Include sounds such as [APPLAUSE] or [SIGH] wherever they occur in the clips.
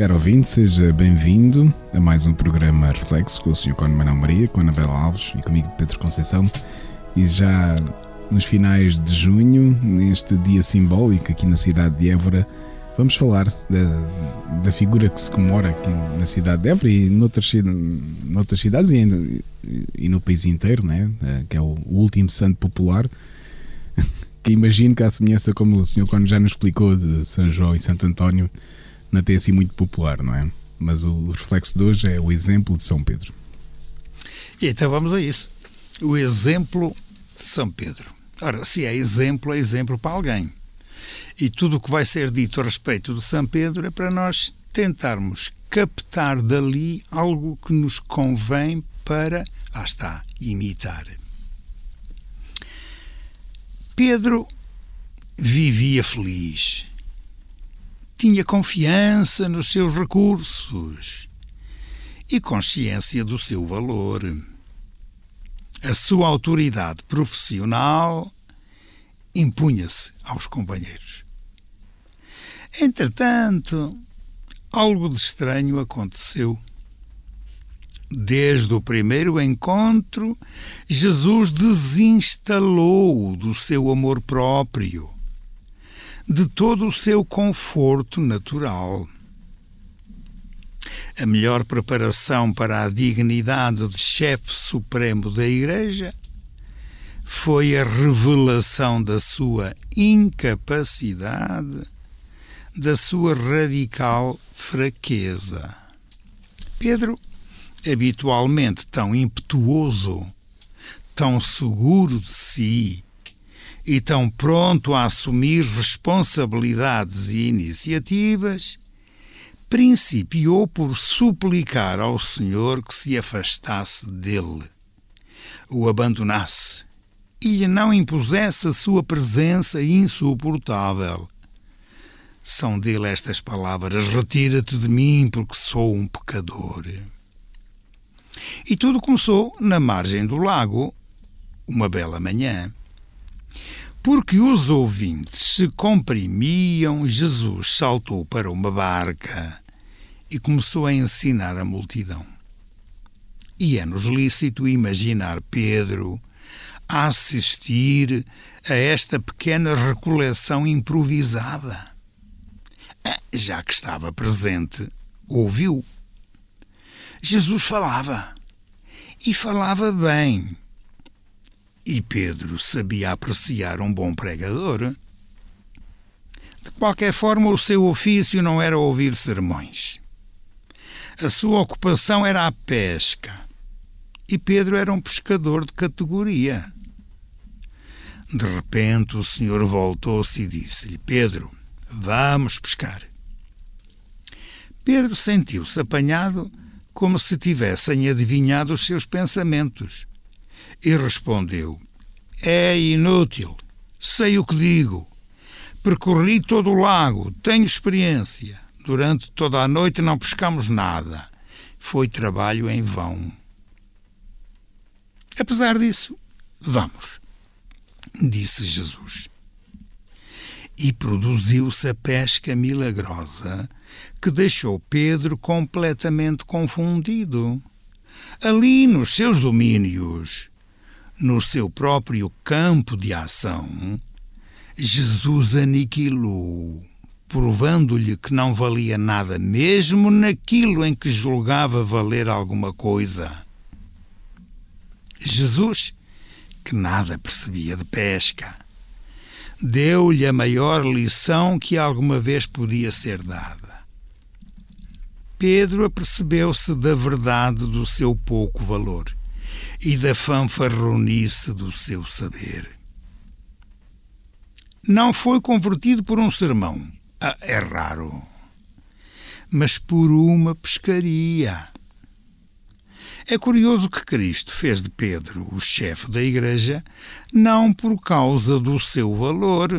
Caro ouvinte, seja bem-vindo a mais um programa Reflexo com o Sr. Cone Manuel Maria, com a Anabela Alves e comigo Pedro Conceição. E já nos finais de junho, neste dia simbólico aqui na cidade de Évora, vamos falar da, da figura que se comemora aqui na cidade de Évora e noutras, noutras cidades e, e no país inteiro, né? que é o último santo popular. [LAUGHS] Que imagino que, à semelhança, como o Sr. Cone já nos explicou, de São João e Santo António, não tem assim muito popular, não é? Mas o reflexo de hoje é o exemplo de São Pedro. E então vamos a isso. O exemplo de São Pedro. Ora, se é exemplo, é exemplo para alguém. E tudo o que vai ser dito a respeito de São Pedro é para nós tentarmos captar dali algo que nos convém para, lá está, imitar. Pedro vivia feliz tinha confiança nos seus recursos e consciência do seu valor. A sua autoridade profissional impunha-se aos companheiros. Entretanto, algo de estranho aconteceu. Desde o primeiro encontro, Jesus desinstalou do seu amor próprio de todo o seu conforto natural. A melhor preparação para a dignidade de chefe supremo da Igreja foi a revelação da sua incapacidade, da sua radical fraqueza. Pedro, habitualmente tão impetuoso, tão seguro de si, e tão pronto a assumir responsabilidades e iniciativas, principiou por suplicar ao Senhor que se afastasse dele, o abandonasse e lhe não impusesse a sua presença insuportável. São dele estas palavras: Retira-te de mim, porque sou um pecador. E tudo começou na margem do lago, uma bela manhã. Porque os ouvintes se comprimiam, Jesus saltou para uma barca e começou a ensinar a multidão. E é-nos lícito imaginar Pedro a assistir a esta pequena recoleção improvisada. Ah, já que estava presente, ouviu. Jesus falava. E falava bem e Pedro sabia apreciar um bom pregador. De qualquer forma, o seu ofício não era ouvir sermões. A sua ocupação era a pesca. E Pedro era um pescador de categoria. De repente, o senhor voltou-se e disse-lhe: Pedro, vamos pescar. Pedro sentiu-se apanhado como se tivessem adivinhado os seus pensamentos e respondeu: É inútil, sei o que digo. Percorri todo o lago, tenho experiência. Durante toda a noite não pescamos nada. Foi trabalho em vão. Apesar disso, vamos, disse Jesus. E produziu-se a pesca milagrosa que deixou Pedro completamente confundido. Ali nos seus domínios, no seu próprio campo de ação, Jesus aniquilou, provando-lhe que não valia nada, mesmo naquilo em que julgava valer alguma coisa. Jesus, que nada percebia de pesca, deu-lhe a maior lição que alguma vez podia ser dada. Pedro apercebeu-se da verdade do seu pouco valor e da fanfarronice do seu saber. Não foi convertido por um sermão. Ah, é raro. mas por uma pescaria. É curioso que Cristo fez de Pedro o chefe da Igreja não por causa do seu valor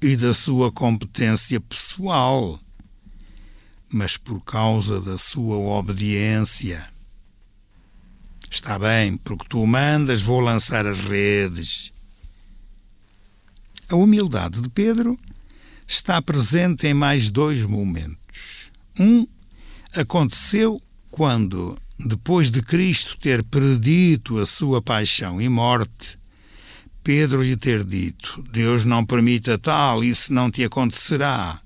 e da sua competência pessoal, mas por causa da sua obediência. Está bem, porque tu mandas, vou lançar as redes. A humildade de Pedro está presente em mais dois momentos. Um aconteceu quando, depois de Cristo ter predito a sua paixão e morte, Pedro lhe ter dito: Deus não permita tal, isso não te acontecerá.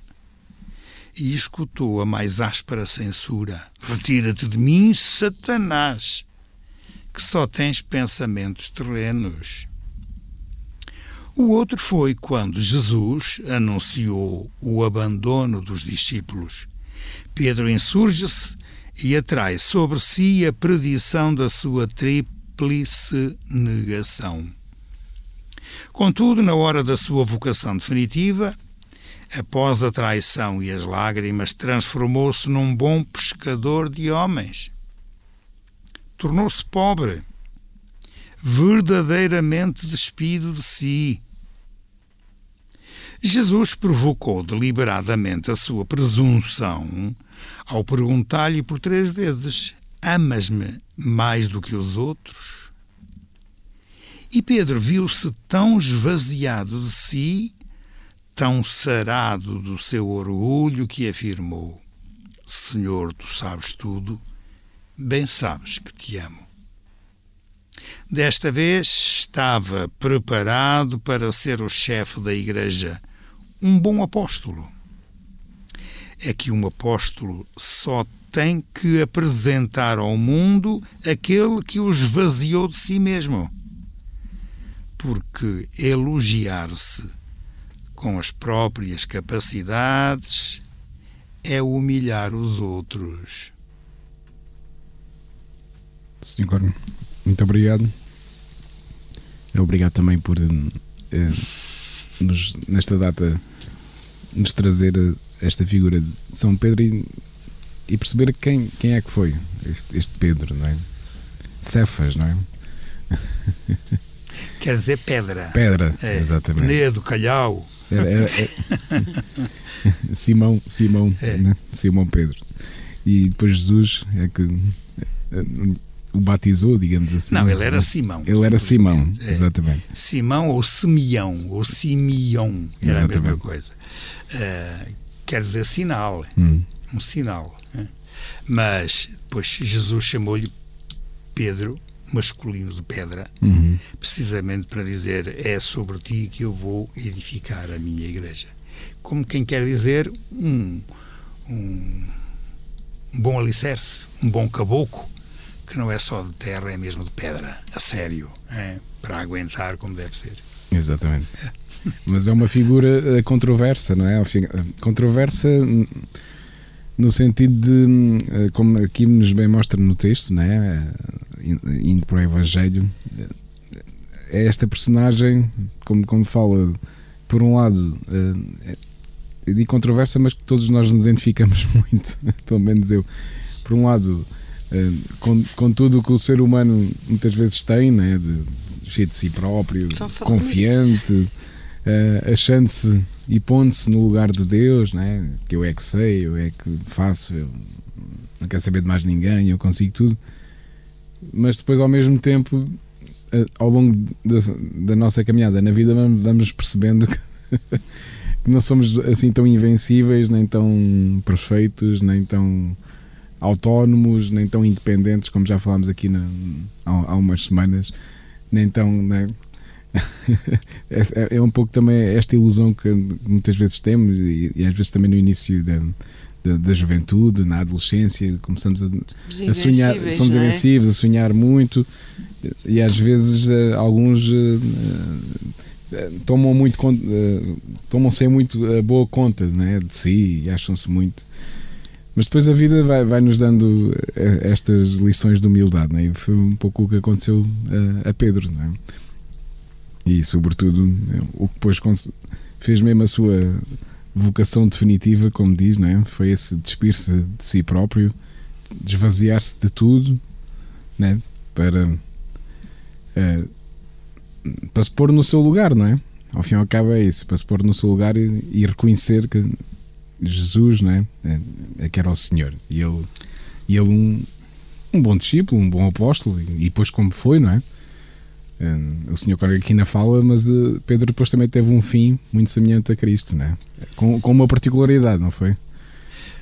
E escutou a mais áspera censura: Retira-te de mim, Satanás, que só tens pensamentos terrenos. O outro foi quando Jesus anunciou o abandono dos discípulos. Pedro insurge-se e atrai sobre si a predição da sua tríplice negação. Contudo, na hora da sua vocação definitiva, após a traição e as lágrimas, transformou-se num bom pescador de homens. Tornou-se pobre, verdadeiramente despido de si Jesus provocou deliberadamente a sua presunção ao perguntar-lhe por três vezes: Amas-me mais do que os outros? E Pedro viu-se tão esvaziado de si, tão sarado do seu orgulho, que afirmou: Senhor, tu sabes tudo, bem sabes que te amo. Desta vez estava preparado para ser o chefe da igreja um bom apóstolo. É que um apóstolo só tem que apresentar ao mundo aquele que o esvaziou de si mesmo. Porque elogiar-se com as próprias capacidades é humilhar os outros. Senhor, muito obrigado. Obrigado também por. Eh, nos, nesta data nos trazer esta figura de São Pedro e, e perceber quem, quem é que foi este, este Pedro, não é? Cefas, não é? [LAUGHS] Quer dizer pedra. Pedra, é, exatamente. Penedo, calhau. É, é, é. [LAUGHS] Simão, Simão, é. né? Simão Pedro. E depois Jesus é que o batizou, digamos assim. Não, ele era Simão. Ele era Simão, é. exatamente. Simão ou Simeão, ou Simeão, era exatamente. a mesma coisa. Uh, quer dizer sinal, hum. um sinal. Né? Mas depois Jesus chamou-lhe Pedro, masculino de pedra, uhum. precisamente para dizer: É sobre ti que eu vou edificar a minha igreja. Como quem quer dizer, um, um, um bom alicerce, um bom caboclo que não é só de terra, é mesmo de pedra, a sério, é, para aguentar como deve ser. Exatamente. Mas é uma figura eh, controversa, não é? Controversa no sentido de, eh, como aqui nos bem mostra no texto, não é? Eh, indo para o Evangelho, é esta personagem, como, como fala, por um lado, é de controversa, mas que todos nós nos identificamos [LAUGHS] muito, pelo menos eu. Por um lado, eh, com, com tudo o que o ser humano muitas vezes tem, né? de, cheio de si próprio, confiante, uh, achando-se e pondo-se no lugar de Deus, né? que eu é que sei, eu é que faço, eu não quero saber de mais ninguém, eu consigo tudo. Mas depois, ao mesmo tempo, uh, ao longo da, da, nossa caminhada na vida, vamos, vamos percebendo que, [LAUGHS] que não somos assim tão invencíveis, nem tão perfeitos, nem tão autónomos, nem tão independentes, como já falámos aqui na, há, há, umas semanas, nem tão. Né? [LAUGHS] é, é, é, um pouco também esta ilusão que muitas vezes temos, e, e às vezes também no início da, da, da juventude, na adolescência, começamos a, a sonhar, somos é? invencíveis, a sonhar muito, e às vezes uh, alguns. Uh, uh, tomam muito tomam sem muito boa conta né, de si e acham-se muito mas depois a vida vai, vai nos dando eh, estas lições de humildade, né? e foi um pouco o que aconteceu a, a Pedro. Né? E, sobretudo, o que depois fez mesmo a sua vocação definitiva, como diz, não é? foi esse despir-se de si próprio, desvaziar-se de tudo né? para, uh, para se pôr no seu lugar, não é? Ao fim e ao cabo é isso, para se pôr no seu lugar e, e reconhecer que Jesus não é? É, é que era o Senhor e ele, e ele um, um bom discípulo, um bom apóstolo, e, depois como foi, não é? o senhor aqui na fala, mas uh, Pedro depois também teve um fim muito semelhante a Cristo, né? com, com uma particularidade, não foi?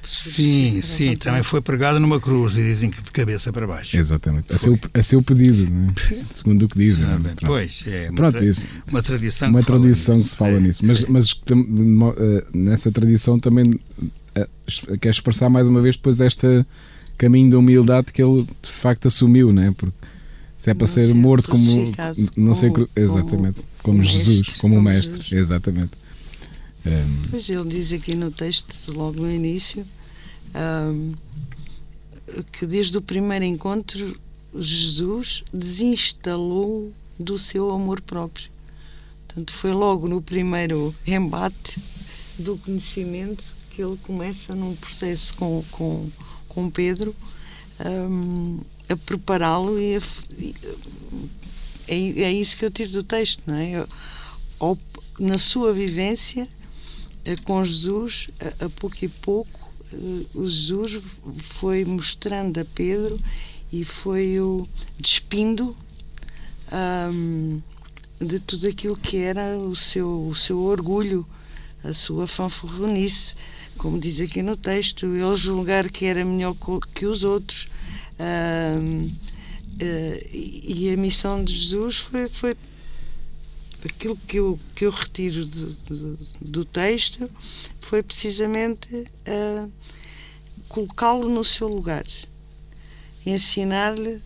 Sim, sim, também foi pregado numa cruz e dizem que de cabeça para baixo. Exatamente, a seu, a seu pedido, né? [LAUGHS] segundo o que dizem. Ah, né? Pois, é uma, Pronto, tra isso. uma tradição, uma que, tradição que se fala é. nisso. Mas, mas uh, nessa tradição também uh, quer expressar mais uma vez depois este caminho da humildade que ele de facto assumiu, né? Porque se é para ser, ser morto como não sei exatamente como, como Jesus mestre, como, o mestre Jesus. exatamente um, pois ele diz aqui no texto logo no início um, que desde o primeiro encontro Jesus desinstalou do seu amor próprio portanto foi logo no primeiro embate do conhecimento que ele começa num processo com com, com Pedro um, a prepará-lo e, a, e é, é, isso que eu tiro do texto, não é? Ao, na sua vivência eh, com Jesus, a, a pouco e pouco, eh, o Jesus foi mostrando a Pedro e foi o despindo um, de tudo aquilo que era o seu, o seu orgulho, a sua fanfarronice, como diz aqui no texto, ele julgar que era melhor que os outros, Uh, uh, e a missão de Jesus foi, foi aquilo que eu, que eu retiro do texto foi precisamente uh, colocá-lo no seu lugar, ensinar-lhe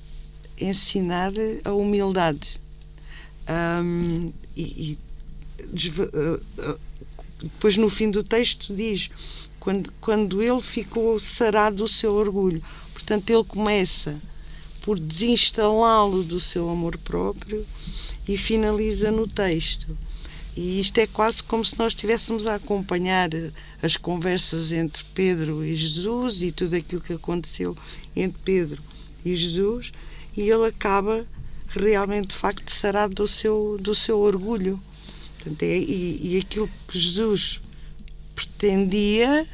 ensinar a humildade. Um, e, e depois no fim do texto diz quando, quando ele ficou sarado do seu orgulho Portanto, ele começa por desinstalá-lo do seu amor próprio e finaliza no texto. E isto é quase como se nós estivéssemos a acompanhar as conversas entre Pedro e Jesus e tudo aquilo que aconteceu entre Pedro e Jesus, e ele acaba realmente, de facto, sarado do seu, do seu orgulho. Portanto, é, e, e aquilo que Jesus pretendia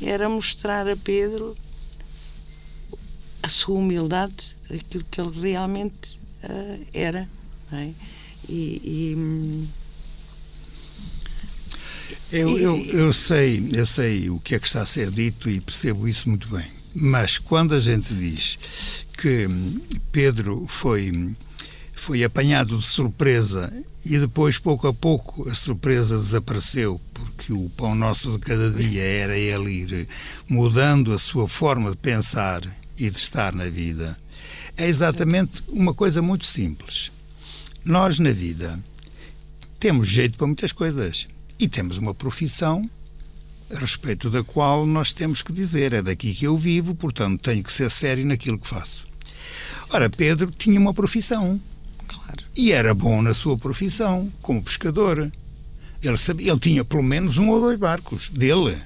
era mostrar a Pedro a sua humildade, aquilo que ele realmente uh, era. É? E, e hum, eu, eu, eu, sei, eu sei o que é que está a ser dito e percebo isso muito bem. Mas quando a gente diz que Pedro foi, foi apanhado de surpresa e depois, pouco a pouco, a surpresa desapareceu, porque o pão nosso de cada dia era ele ir mudando a sua forma de pensar e de estar na vida é exatamente uma coisa muito simples. Nós, na vida, temos jeito para muitas coisas e temos uma profissão a respeito da qual nós temos que dizer é daqui que eu vivo, portanto tenho que ser sério naquilo que faço. Ora, Pedro tinha uma profissão. Claro. E era bom na sua profissão, como pescador. Ele, sabia, ele tinha pelo menos um ou dois barcos dele.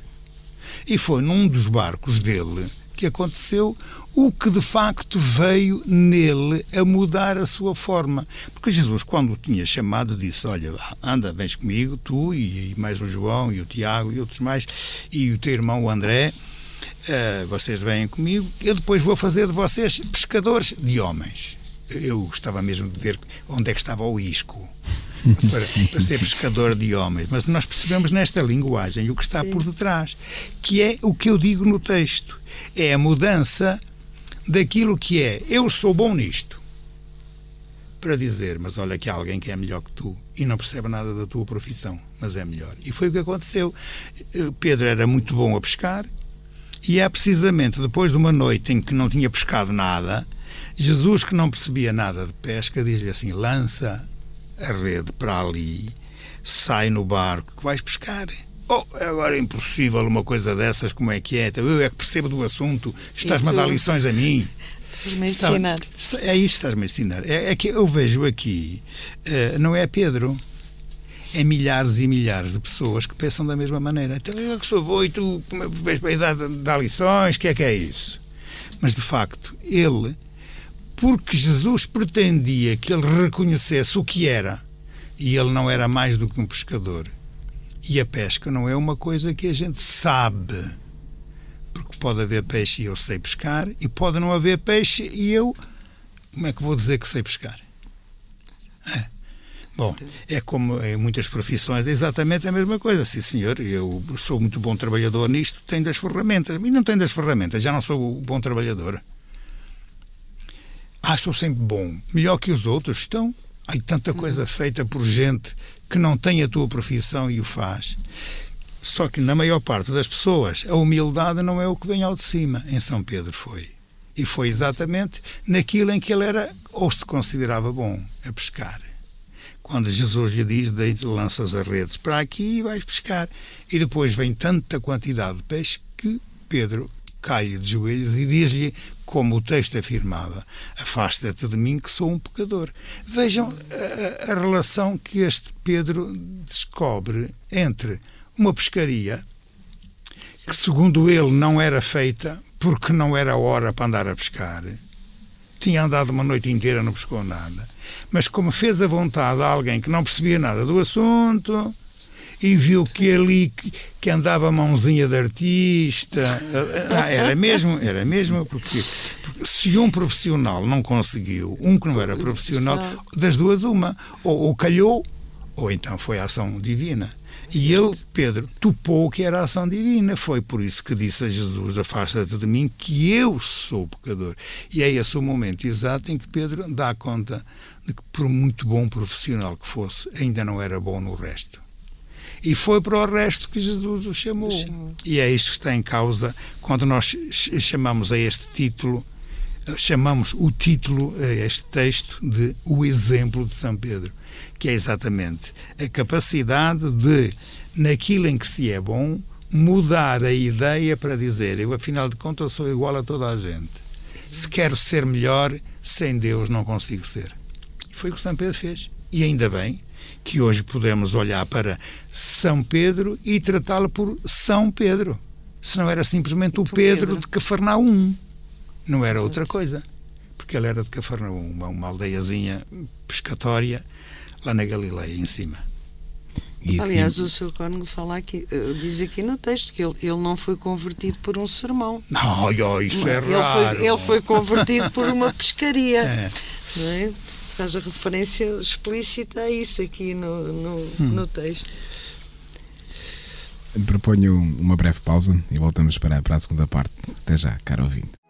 E foi num dos barcos dele que aconteceu o que de facto veio nele a mudar a sua forma. Porque Jesus, quando o tinha chamado, disse: Olha, anda, vens comigo, tu e mais o João e o Tiago e outros mais, e o teu irmão o André. Uh, vocês vêm comigo, eu depois vou fazer de vocês pescadores de homens. Eu gostava mesmo de ver onde é que estava o isco. [LAUGHS] Para, para, ser pescador de homens, mas nós percebemos nesta linguagem o que está Sim. por detrás, que é o que eu digo no texto: é a mudança daquilo que é eu sou bom nisto para dizer, mas olha que há alguém que é melhor que tu e não percebe nada da tua profissão, mas é melhor. E foi o que aconteceu. Eh, Pedro era muito bom a pescar e é precisamente depois de uma noite em que não tinha pescado nada, Jesus, que não percebia nada de pesca, diz-lhe assim: lança a rede para ali, sai no barco que vais pescar. Oh, agora é impossível uma coisa dessas, como é que é? Eu é que percebo do assunto, estás-me a dar lições a mim. Estás-me a ensinar. É isto que estás-me a ensinar. É, é, que eu vejo aqui, uh, não é Pedro, é milhares e milhares de pessoas que pensam da mesma maneira. Então eu que sou bom e tu vês para dar, dar lições, o que é que é isso? Mas de facto, ele, porque Jesus pretendia que ele reconhecesse o que era, e ele não era mais do que um pescador. E a pesca não é uma coisa que a gente sabe. Porque pode haver peixe e eu sei pescar, e pode não haver peixe e eu. Como é que vou dizer que sei pescar? É. Bom, é como em muitas profissões, é exatamente a mesma coisa. Sim, senhor, eu sou muito bom trabalhador nisto, tenho das ferramentas. E não tenho das ferramentas, já não sou bom trabalhador. Ah, estou sempre bom. Melhor que os outros. Estão. Há tanta coisa feita por gente que não tem a tua profissão e o faz. Só que na maior parte das pessoas, a humildade não é o que vem ao de cima. Em São Pedro foi. E foi exatamente naquilo em que ele era ou se considerava bom, a pescar quando Jesus lhe diz, lanças as redes para aqui e vais pescar. E depois vem tanta quantidade de peixe que Pedro cai de joelhos e diz-lhe, como o texto afirmava, afasta-te de mim que sou um pecador. Vejam a, a relação que este Pedro descobre entre uma pescaria que, segundo ele, não era feita porque não era hora para andar a pescar. Tinha andado uma noite inteira, não pescou nada mas como fez a vontade a alguém que não percebia nada do assunto e viu que ali que, que andava mãozinha de artista ah, era mesmo era mesmo porque, porque, se um profissional não conseguiu um que não era profissional das duas uma ou, ou calhou ou então foi a ação divina e ele, Pedro, topou que era a ação divina. Foi por isso que disse a Jesus: Afasta-te de mim, que eu sou pecador. E é esse o momento exato em que Pedro dá conta de que, por muito bom profissional que fosse, ainda não era bom no resto. E foi para o resto que Jesus o chamou. E é isto que está em causa quando nós chamamos a este título, chamamos o título a este texto de O Exemplo de São Pedro que é exatamente a capacidade de, naquilo em que se é bom, mudar a ideia para dizer eu, afinal de contas, sou igual a toda a gente. Se quero ser melhor, sem Deus não consigo ser. Foi o que São Pedro fez. E ainda bem que hoje podemos olhar para São Pedro e tratá-lo por São Pedro. Se não era simplesmente o Pedro, de Cafarnaum. Não era outra coisa. Porque ele era de Cafarnaum, uma, uma aldeiazinha pescatória lá na Galileia, em cima. E Aliás, assim... o Sr. Cónigo fala aqui, eh, diz aqui no texto que ele, ele não foi convertido por um sermão. Não, isso é ele raro. Foi, ele foi convertido por uma pescaria. [LAUGHS] É. É? Faz a referência explícita a isso aqui no, no, hum. no texto. Proponho uma breve pausa e voltamos para, para a segunda parte. Até já, caro ouvinte.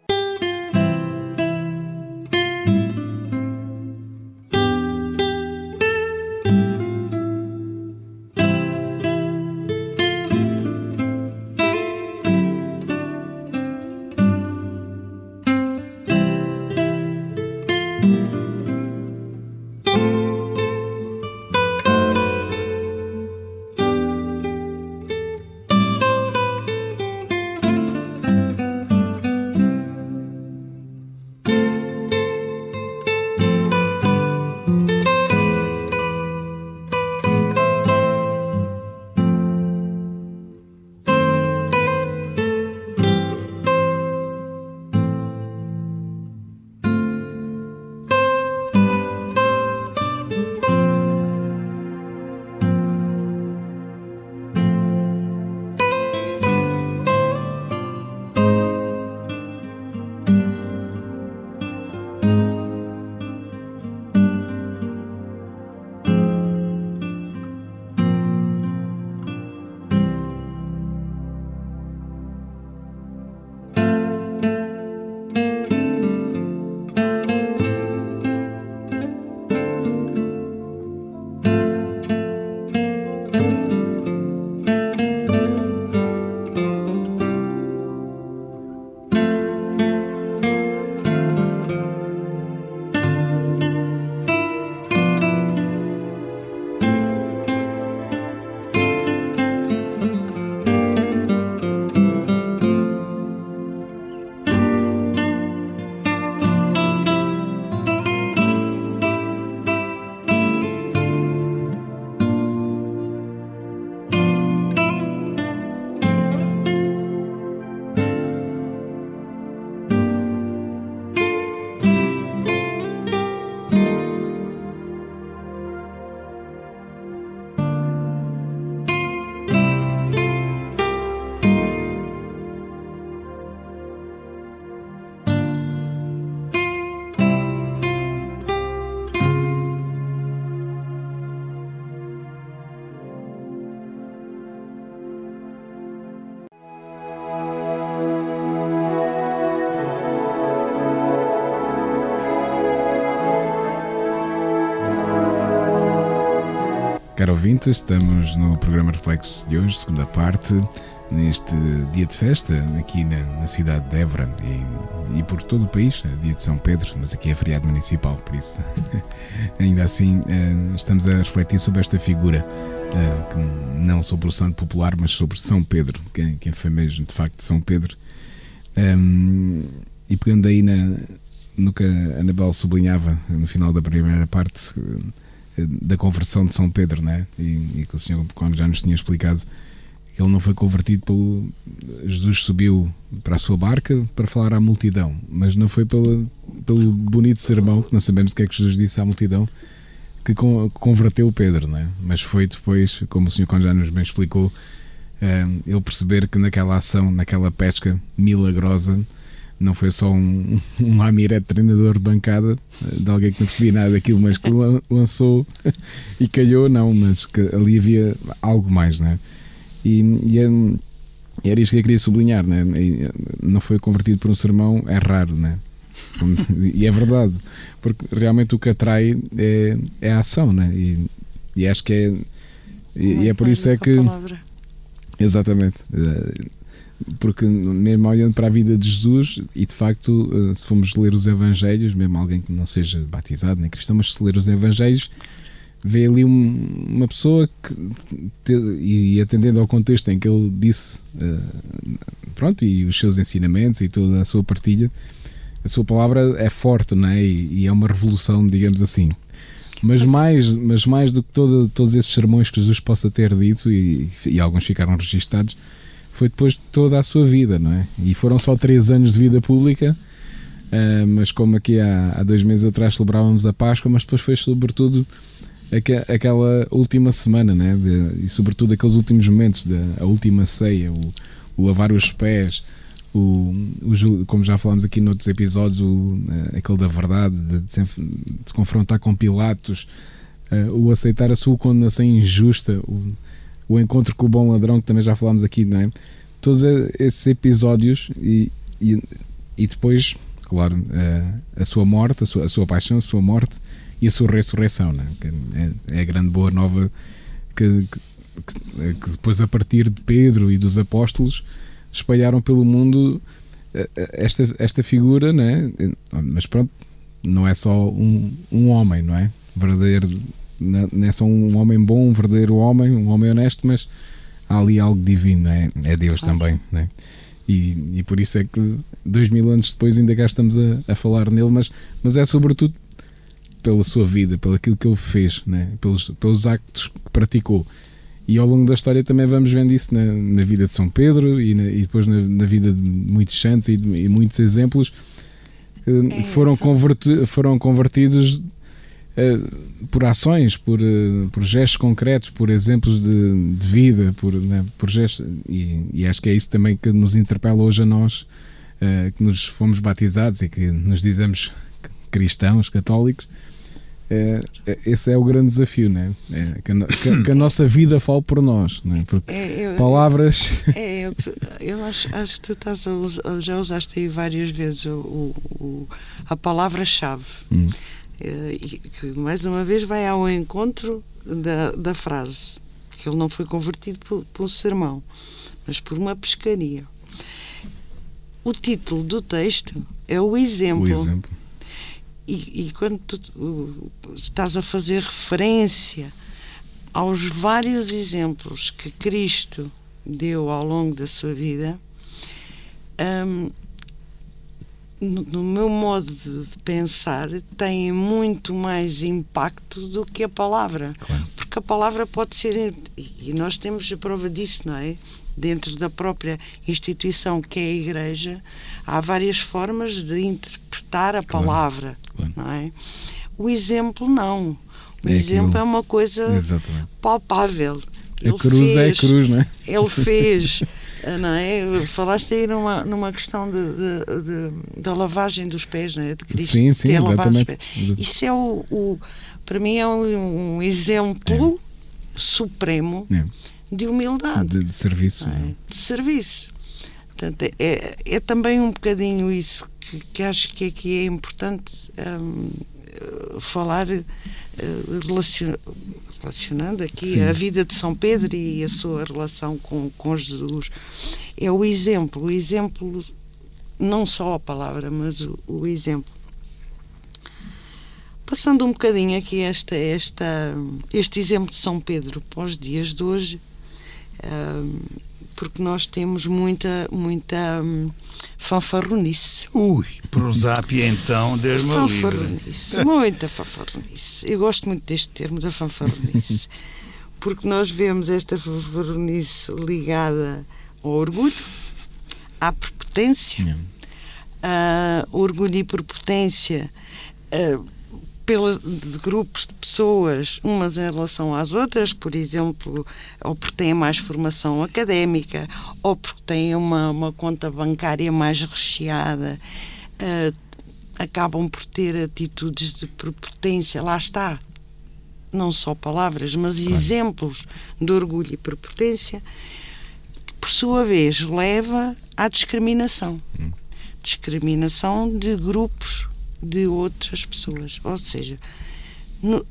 Caro ouvinte, estamos no programa Reflexo de hoje, segunda parte, neste dia de festa aqui na, na cidade de Évora e, e, por todo o país, é dia de São Pedro, mas aqui é feriado municipal, por isso [LAUGHS] ainda assim eh, estamos a refletir sobre esta figura. Eh, não sobre o santo popular, mas sobre São Pedro, quem, quem foi mesmo de facto São Pedro. Um, e pegando aí na, no que a Anabel sublinhava no final da primeira parte eh, da conversão de São Pedro, né? e, e que o Senhor quando já nos tinha explicado ele não foi convertido pelo. Jesus subiu para a sua barca para falar à multidão, mas não foi pelo, bonito sermão, que não sabemos o que é que Jesus disse à multidão, que converteu Pedro, né? mas foi depois, como o Senhor já nos bem explicou, eh, ele perceber que naquela ação, naquela pesca milagrosa, não foi só um, um Amir treinador de bancada de alguém que não percebia nada daquilo, mas que lançou e calhou, não, mas que ali havia algo mais, né? E, e é, era isto que eu queria sublinhar, né? não foi convertido por um sermão, é raro, né? [LAUGHS] e é verdade, porque realmente o que atrai é, é a ação, né? E, e acho que é. E, e é por isso é que. Exatamente. Eh, porque mesmo olhando para a vida de Jesus, e de facto, eh, se formos ler os Evangelhos, mesmo alguém que não seja batizado nem cristão, mas se ler os Evangelhos, vê ali um, uma pessoa que, e atendendo ao contexto em que ele disse, uh, pronto, e os seus ensinamentos e toda a sua partilha, a sua palavra é forte, não é? E, e é uma revolução, digamos assim. Mas mais, mas mais do que todo, todos esses sermões que Jesus possa ter dito, e, e alguns ficaram registados, foi depois de toda a sua vida, não é? E foram só três anos de vida pública, uh, mas como aqui há, há dois meses atrás celebrávamos a Páscoa, mas depois foi sobretudo aquela última semana, né? De, e sobretudo aqueles últimos momentos, da última ceia, o, o lavar os pés, o, o, como já falámos aqui noutros episódios, o, eh, aquele da verdade, de, de, se, de se confrontar com Pilatos, uh, o aceitar a sua condenação injusta, o, o encontro com o bom ladrão, que também já falámos aqui, não é? Todos esses episódios e, e, e depois, claro, uh, a sua morte, a sua, a sua paixão, a sua morte e a sua ressurreição. Né? É, é, a grande boa nova que, que, que, depois, a partir de Pedro e dos apóstolos, espalharam pelo mundo eh, eh, esta, esta figura, né? mas pronto, não é só um, um homem, não é? Verdadeiro, não é só um homem bom, um verdadeiro homem, um homem honesto, mas há ali algo divino, é? é Deus também, né? E, e por isso é que dois mil anos depois ainda cá estamos a, a falar nele, mas, mas é sobretudo pela sua vida, pelo aquilo que ele fez, né? pelos, pelos actos que praticou. E ao longo da história também vamos vendo isso na, na vida de São Pedro e, na, e depois na, na, vida de muitos santos e, e muitos exemplos que é foram, converti, foram convertidos por ações, por, uh, por gestos concretos, por exemplos de, de vida, por, né, por gestos. E, e, acho que é isso também que nos interpela hoje a nós, uh, que nos fomos batizados e que nos dizemos cristãos, católicos esse é o grande desafio, né? É, que, a, que, a nossa vida fale por nós, né? Porque é, eu, palavras. [LAUGHS] É, eu, eu acho, acho, que tu estás usar, já usaste aí várias vezes o, o a palavra-chave, hum. É, que mais uma vez vai ao encontro da, da frase, que ele não foi convertido por, por um sermão, mas por uma pescaria. O título do texto é o exemplo. O exemplo e, e quando tu estás a fazer referência aos vários exemplos que Cristo deu ao longo da sua vida, um, no, no, meu modo de, de, pensar, tem muito mais impacto do que a palavra. Claro. Porque a palavra pode ser. E nós temos a prova disso, não é? dentro da própria instituição que é a Igreja, há várias formas de interpretar a palavra, claro. não é? O exemplo não. O é exemplo aquilo. é uma coisa Exatamente. palpável. A cruz fez, é a cruz, não é? Ele fez, [LAUGHS] não é? Falaste aí numa, numa questão de, de, de da lavagem dos pés, não é? De Cristo sim, sim, exatamente. Isso é o, o, para mim é um, um exemplo é. supremo é de humildade. De, de serviço. É? De serviço. Portanto, é, é também um bocadinho isso que, que acho que aqui é importante um, falar, uh, relacion, relacionando aqui Sim. a vida de São Pedro e a sua relação com, com Jesus, é o exemplo, o exemplo, não só a palavra, mas o, o exemplo. Passando um bocadinho aqui esta, esta, este exemplo de São Pedro para os dias de hoje, porque nós temos muita, muita hum, fanfarronice. Ui, prosápia então, Deus me Fanfarronice, muita fanfarronice. Eu gosto muito deste termo da fanfarronice, [LAUGHS] porque nós vemos esta fanfarronice ligada ao orgulho, à prepotência, uh, orgulho e prepotência uh, pela, de grupos de pessoas, umas em relação às outras, por exemplo, ou porque têm mais formação académica, ou porque têm uma, uma conta bancária mais recheada, uh, acabam por ter atitudes de prepotência. Lá está. Não só palavras, mas claro. exemplos de orgulho e prepotência, que por sua vez leva à discriminação. Hum. Discriminação de grupos de outras pessoas. Ou seja, no,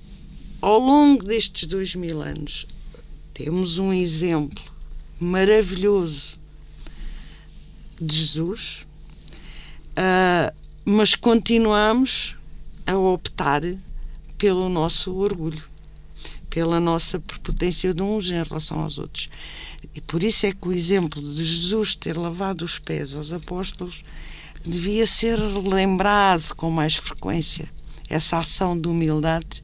ao longo destes dois mil anos, temos um exemplo maravilhoso de Jesus, uh, mas continuamos a optar pelo nosso orgulho, pela nossa prepotência de uns em relação aos outros. E por isso é que o exemplo de Jesus ter lavado os pés aos apóstolos devia ser lembrado com mais frequência essa ação de humildade,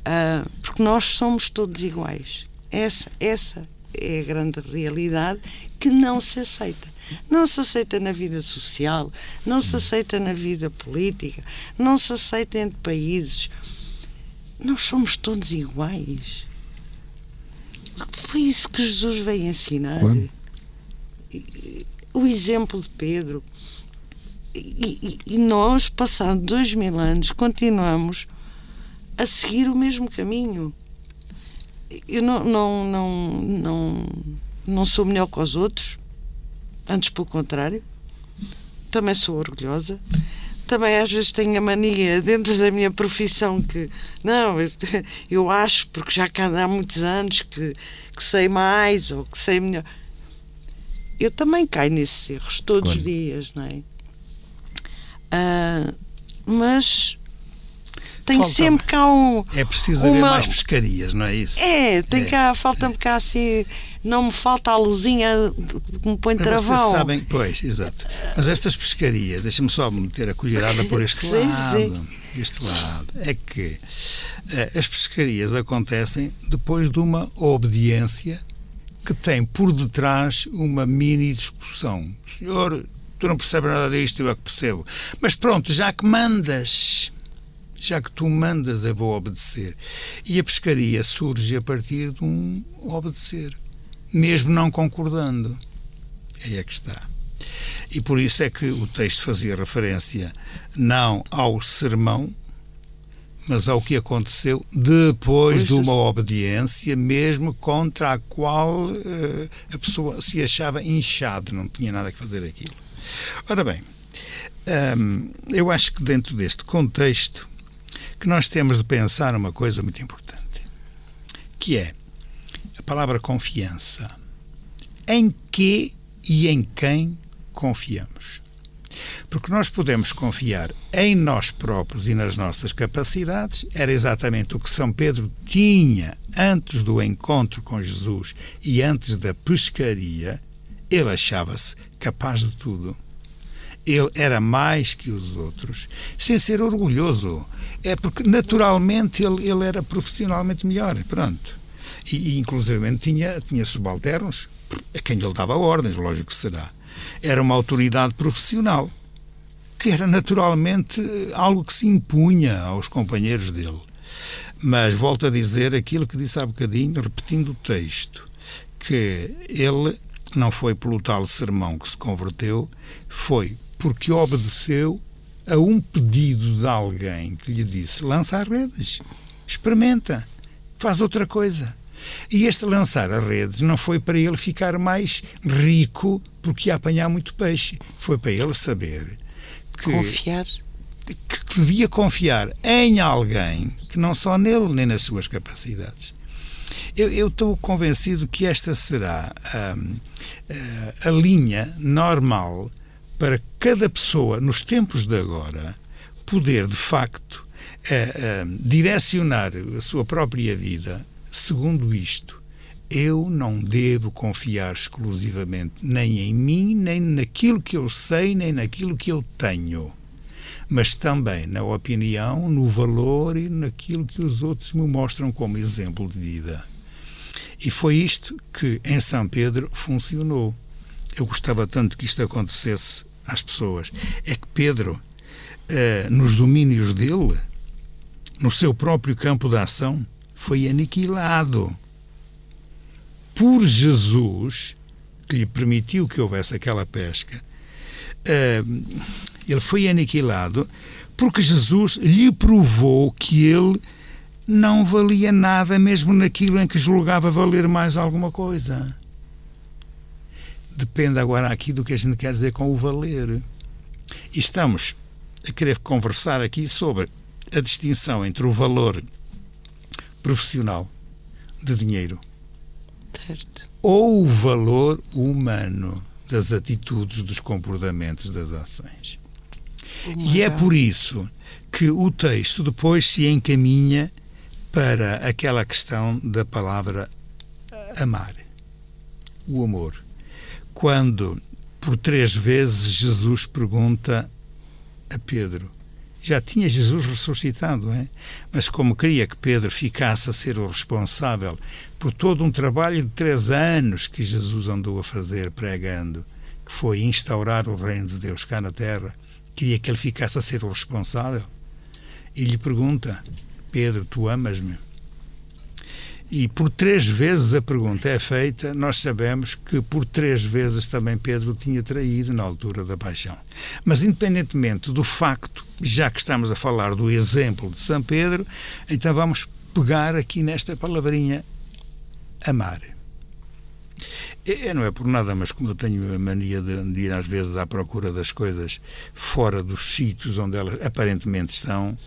uh, porque nós somos todos iguais. Essa, essa é a grande realidade que não se aceita. Não se aceita na vida social, não se aceita na vida política, não se aceita entre países. Nós somos todos iguais. Foi isso que Jesus veio ensinar. Claro. O exemplo de Pedro, e, e, nós, passando dois mil anos, continuamos a seguir o mesmo caminho. Eu não, não, não, não, não sou melhor que os outros, antes pelo contrário. Também sou orgulhosa. Também às vezes tenho a mania dentro da minha profissão que não, eu, [LAUGHS] eu acho, porque já cá há muitos anos que, que sei mais ou que sei melhor. Eu também caio nesses erros todos claro. os dias, não é? Uh, mas tem falta, sempre cá um. É preciso uma, haver mais pescarias, não é isso? É, tem é, cá, falta-me é. cá assim. Não me falta a luzinha que me põe travão. Vocês sabem, pois, exato. Mas estas pescarias, deixa-me só meter a colherada por este [LAUGHS] sim, lado. Sim. Este lado. É que uh, as pescarias acontecem depois de uma obediência que tem por detrás uma mini discussão. O senhor tu não percebes nada disto, eu é que percebo. Mas pronto, já que mandas, já que tu mandas, eu vou obedecer. E a pescaria surge a partir de um obedecer, mesmo não concordando. Aí é que está. E por isso é que o texto fazia referência não ao sermão, mas ao que aconteceu depois de uma obediência, mesmo contra a qual uh, a pessoa se achava inchado, não tinha nada que fazer aquilo. Ora bem, hum, eu acho que dentro deste contexto que nós temos de pensar uma coisa muito importante, que é a palavra confiança. Em que e em quem confiamos? Porque nós podemos confiar em nós próprios e nas nossas capacidades, era exatamente o que São Pedro tinha antes do encontro com Jesus e antes da pescaria, ele achava-se capaz de tudo. Ele era mais que os outros, sem ser orgulhoso. É porque naturalmente ele, ele era profissionalmente melhor. Pronto. E, e tinha, tinha subalternos a quem ele dava ordens, lógico que será. Era uma autoridade profissional que era naturalmente algo que se impunha aos companheiros dele. Mas volto a dizer aquilo que disse há bocadinho, repetindo o texto, que ele não foi pelo tal sermão que se converteu, foi porque obedeceu a um pedido de alguém que lhe disse: lança as redes, experimenta, faz outra coisa. E este lançar as redes não foi para ele ficar mais rico porque ia apanhar muito peixe. Foi para ele saber que. Confiar. Que devia confiar em alguém que não só nele nem nas suas capacidades. Eu estou convencido que esta será a, a, a linha normal para cada pessoa, nos tempos de agora, poder, de facto, direcionar a sua própria vida segundo isto. Eu não devo confiar exclusivamente nem em mim, nem naquilo que eu sei, nem naquilo que eu tenho, mas também na opinião, no valor e naquilo que os outros me mostram como exemplo de vida. E foi isto que em São Pedro funcionou. Eu gostava tanto que isto acontecesse às pessoas. É que Pedro, eh, nos domínios dele, no seu próprio campo de ação, foi aniquilado por Jesus, que lhe permitiu que houvesse aquela pesca. Eh, ele foi aniquilado porque Jesus lhe provou que ele não valia nada, mesmo naquilo em que julgava valer mais alguma coisa. Depende agora aqui do que a gente quer dizer com o valer. E estamos a querer conversar aqui sobre a distinção entre o valor profissional de dinheiro certo. ou o valor humano das atitudes, dos comportamentos, das ações. E é por isso que o texto depois se encaminha para aquela questão da palavra amar, o amor. Quando, por três vezes, Jesus pergunta a Pedro, já tinha Jesus ressuscitado, é? mas como queria que Pedro ficasse a ser o responsável por todo um trabalho de três anos que Jesus andou a fazer pregando, que foi instaurar o reino de Deus cá na terra, queria que ele ficasse a ser o responsável. E lhe pergunta: Pedro, tu amas-me? E por três vezes a pergunta é feita, nós sabemos que por três vezes também Pedro tinha traído na altura da paixão. Mas, independentemente do facto, já que estamos a falar do exemplo de São Pedro, então vamos pegar aqui nesta palavrinha amar. É, não é por nada, mas como eu tenho a mania de, de, ir às vezes à procura das coisas fora dos sítios onde elas aparentemente estão,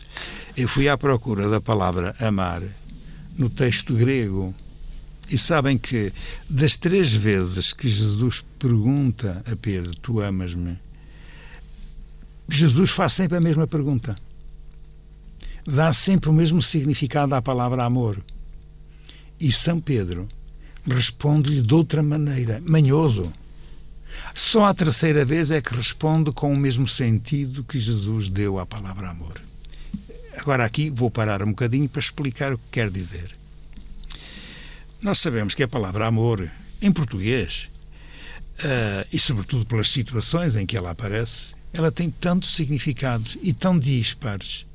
eu fui à procura da palavra amar no texto grego. E sabem que das três vezes que Jesus pergunta a Pedro: Tu amas-me? Jesus faz sempre a mesma pergunta. Dá sempre o mesmo significado à palavra amor. E São Pedro responde-lhe de outra maneira, manhoso. Só a terceira vez é que responde com o mesmo sentido que Jesus deu à palavra amor. Agora aqui vou parar um bocadinho para explicar o que quer dizer. Nós sabemos que a palavra amor, em português, uh, e sobretudo pelas situações em que ela aparece, ela tem tantos significados e tão dispares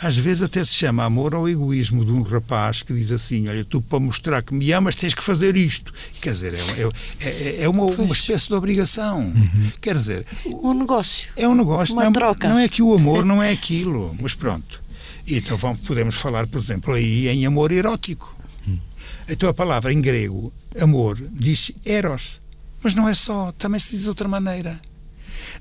às vezes até se chama amor ao egoísmo de um rapaz que diz assim: Olha, tu para mostrar que me amas tens que fazer isto. Quer dizer, é, é, é, é uma, uma espécie de obrigação. Uhum. Quer dizer, um negócio. É um negócio. Uma não, troca. não é que o amor não é aquilo, mas pronto. Então vamos, podemos falar, por exemplo, aí em amor erótico. Uhum. Então a palavra em grego, amor, diz eros. Mas não é só, também se diz de outra maneira.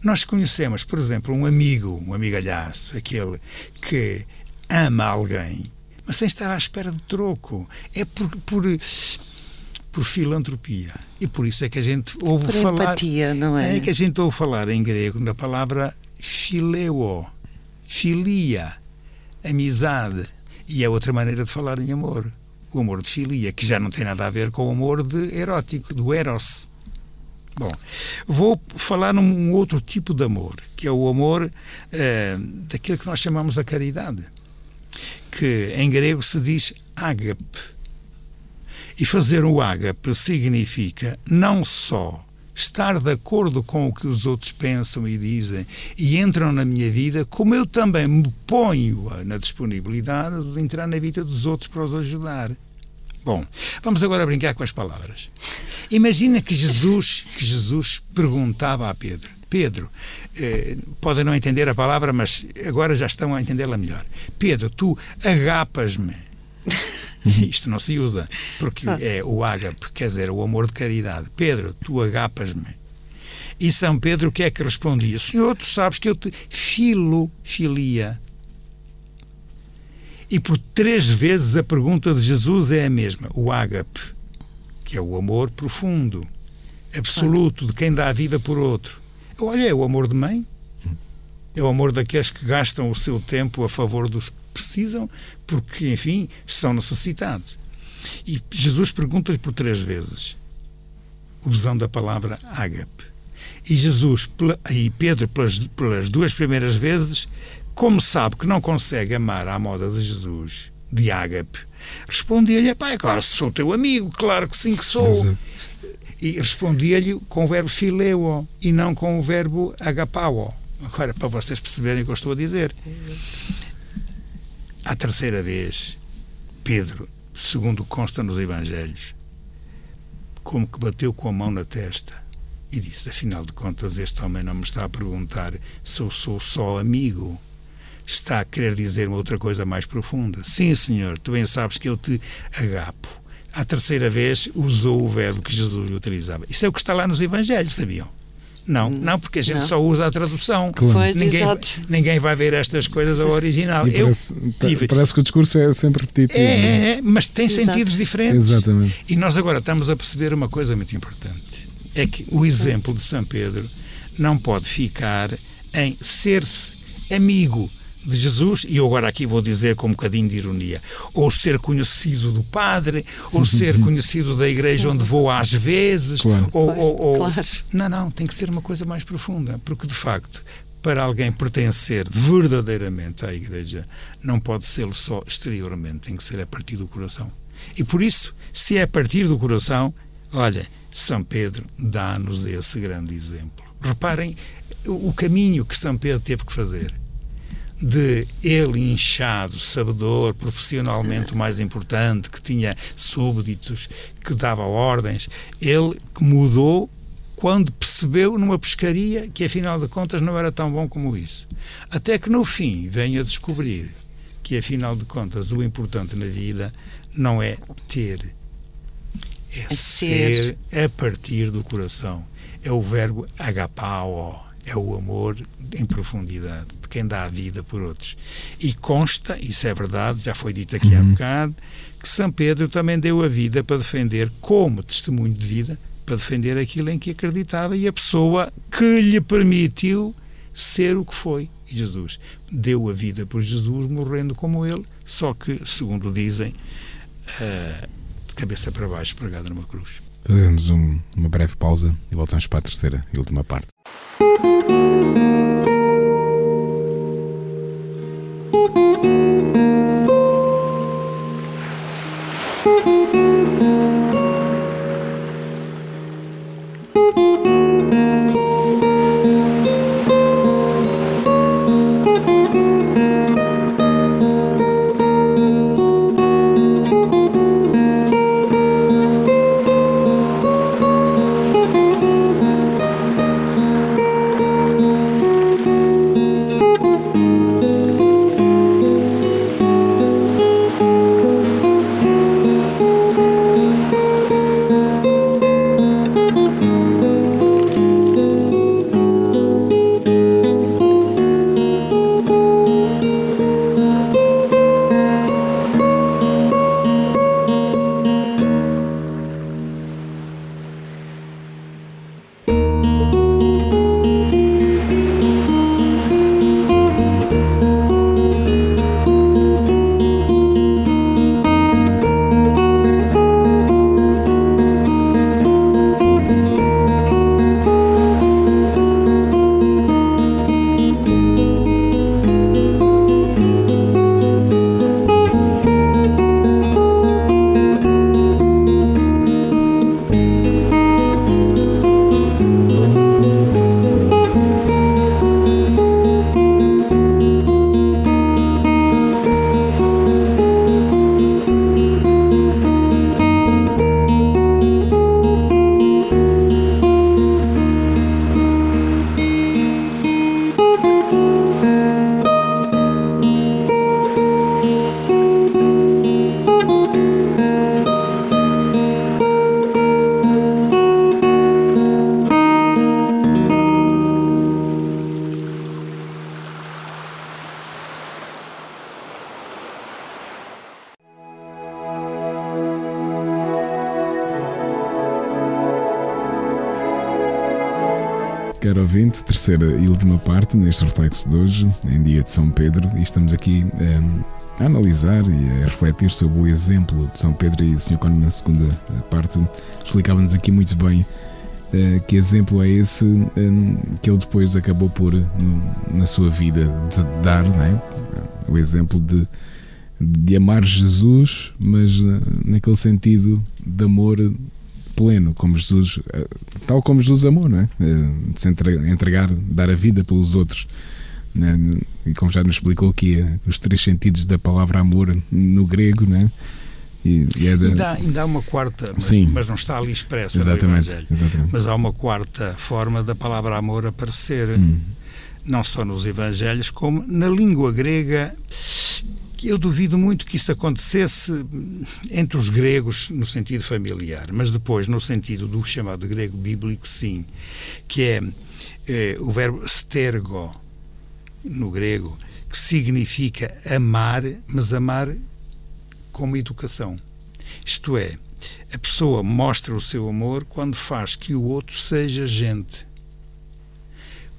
Nós conhecemos, por exemplo, um amigo, um amigalhaço, aquele que ama alguém, mas sem estar à espera de troco. É por, por, por filantropia. E por isso é que a gente ouve por falar. Empatia, não é? É que a gente ouve falar em grego na palavra fileo, filia, amizade. E é outra maneira de falar em amor. O amor de filia, que já não tem nada a ver com o amor de erótico, do eros. Bom, vou falar num outro tipo de amor, que é o amor eh, daquilo que nós chamamos a caridade, que em grego se diz ágape. E fazer o ágape significa não só estar de acordo com o que os outros pensam e dizem e entram na minha vida, como eu também me ponho na disponibilidade de entrar na vida dos outros para os ajudar. Bom, vamos agora brincar com as palavras. Imagina que Jesus, que Jesus perguntava a Pedro. Pedro, eh, podem não entender a palavra, mas agora já estão a entendê-la melhor. Pedro, tu agapas-me. [LAUGHS] Isto não se usa, porque ah. é o ágape, quer dizer, o amor de caridade. Pedro, tu agapas-me. E São Pedro o que é que respondia? Senhor, tu sabes que eu te filo, filia. E por três vezes a pergunta de Jesus é a mesma: o ágape, que é o amor profundo, absoluto, de quem dá a vida por outro. Olha, é o amor de mãe, é o amor daqueles que gastam o seu tempo a favor dos que precisam, porque, enfim, são necessitados. E Jesus pergunta-lhe por três vezes, usando a palavra ágape. E Jesus e Pedro, pelas, pelas duas primeiras vezes, como sabe que não consegue amar à moda de Jesus, de ágape, respondia-lhe: Pai, é claro, sou teu amigo, claro que sim que sou. Exato. E respondia-lhe com o verbo fileo e não com o verbo agapao. Agora, para vocês perceberem o que eu estou a dizer. A terceira vez, Pedro, segundo consta nos Evangelhos, como que bateu com a mão na testa e disse: Afinal de contas, este homem não me está a perguntar se eu sou só amigo. Está a querer dizer uma outra coisa mais profunda. Sim, senhor, tu bem sabes que eu te agapo. A terceira vez usou o verbo que Jesus utilizava. Isso é o que está lá nos Evangelhos, sabiam? Não, hum, não, porque a gente não. só usa a tradução. Claro. ninguém, ninguém vai ver estas coisas ao original. Eu parece, tive... parece que o discurso é sempre repetitivo. É, é, é mas tem Exato. sentidos diferentes. Exatamente. E nós agora estamos a perceber uma coisa muito importante é que o exemplo de São Pedro não pode ficar em ser-se amigo de Jesus, e eu agora aqui vou dizer com um bocadinho de ironia, ou ser conhecido do padre, ou [LAUGHS] ser conhecido da igreja onde vou às vezes, claro. ou, ou, ou... Claro. Não, não, tem que ser uma coisa mais profunda, porque de facto, para alguém pertencer verdadeiramente à igreja, não pode ser só exteriormente, tem que ser a partir do coração. E por isso, se é a partir do coração, olha, são Pedro dá-nos esse grande exemplo. Reparem o caminho que São Pedro teve que fazer. De ele inchado, sabedor, profissionalmente o mais importante, que tinha súbditos, que dava ordens, ele mudou quando percebeu numa pescaria que afinal de contas não era tão bom como isso. Até que no fim vem a descobrir que afinal de contas o importante na vida não é ter, é, ser. ser a partir do coração. É o verbo agapao, é o amor em profundidade, de quem dá a vida por outros. E consta, isso é verdade, já foi dito aqui uhum. há bocado, que São Pedro também deu a vida para defender, como testemunho de vida, para defender aquilo em que acreditava e a pessoa que lhe permitiu ser o que foi. Jesus deu a vida por Jesus, morrendo como ele, só que, segundo dizem, uh, cabeça para baixo, pregada numa cruz. Fazemos um, uma breve pausa e voltamos para a terceira e última parte. Caro ouvinte, terceira e última parte neste reflexo de hoje, em dia de São Pedro, e estamos aqui um, a analisar e a refletir sobre o exemplo de São Pedro e o Sr. Cone na segunda parte explicava-nos aqui muito bem uh, que exemplo é esse um, que ele depois acabou por, na sua vida, de dar, não é? o exemplo de, de amar Jesus, mas uh, naquele sentido de amor pleno, como Jesus, uh, tal como Jesus amou, não é? de se entregar, dar a vida pelos outros. Né? E como já nos explicou aqui, os três sentidos da palavra amor no grego, né? E, e, é e dá, ainda há uma quarta, mas, mas, não está ali expressa exatamente. Exatamente. Mas há uma quarta forma da palavra amor aparecer, hum. não só nos Evangelhos, como na língua grega. Eu duvido muito que isso acontecesse entre os gregos no sentido familiar, mas depois no sentido do chamado grego bíblico, sim, que é, é o verbo stergo, no grego, que significa amar, mas amar como educação. Isto é, a pessoa mostra o seu amor quando faz que o outro seja gente.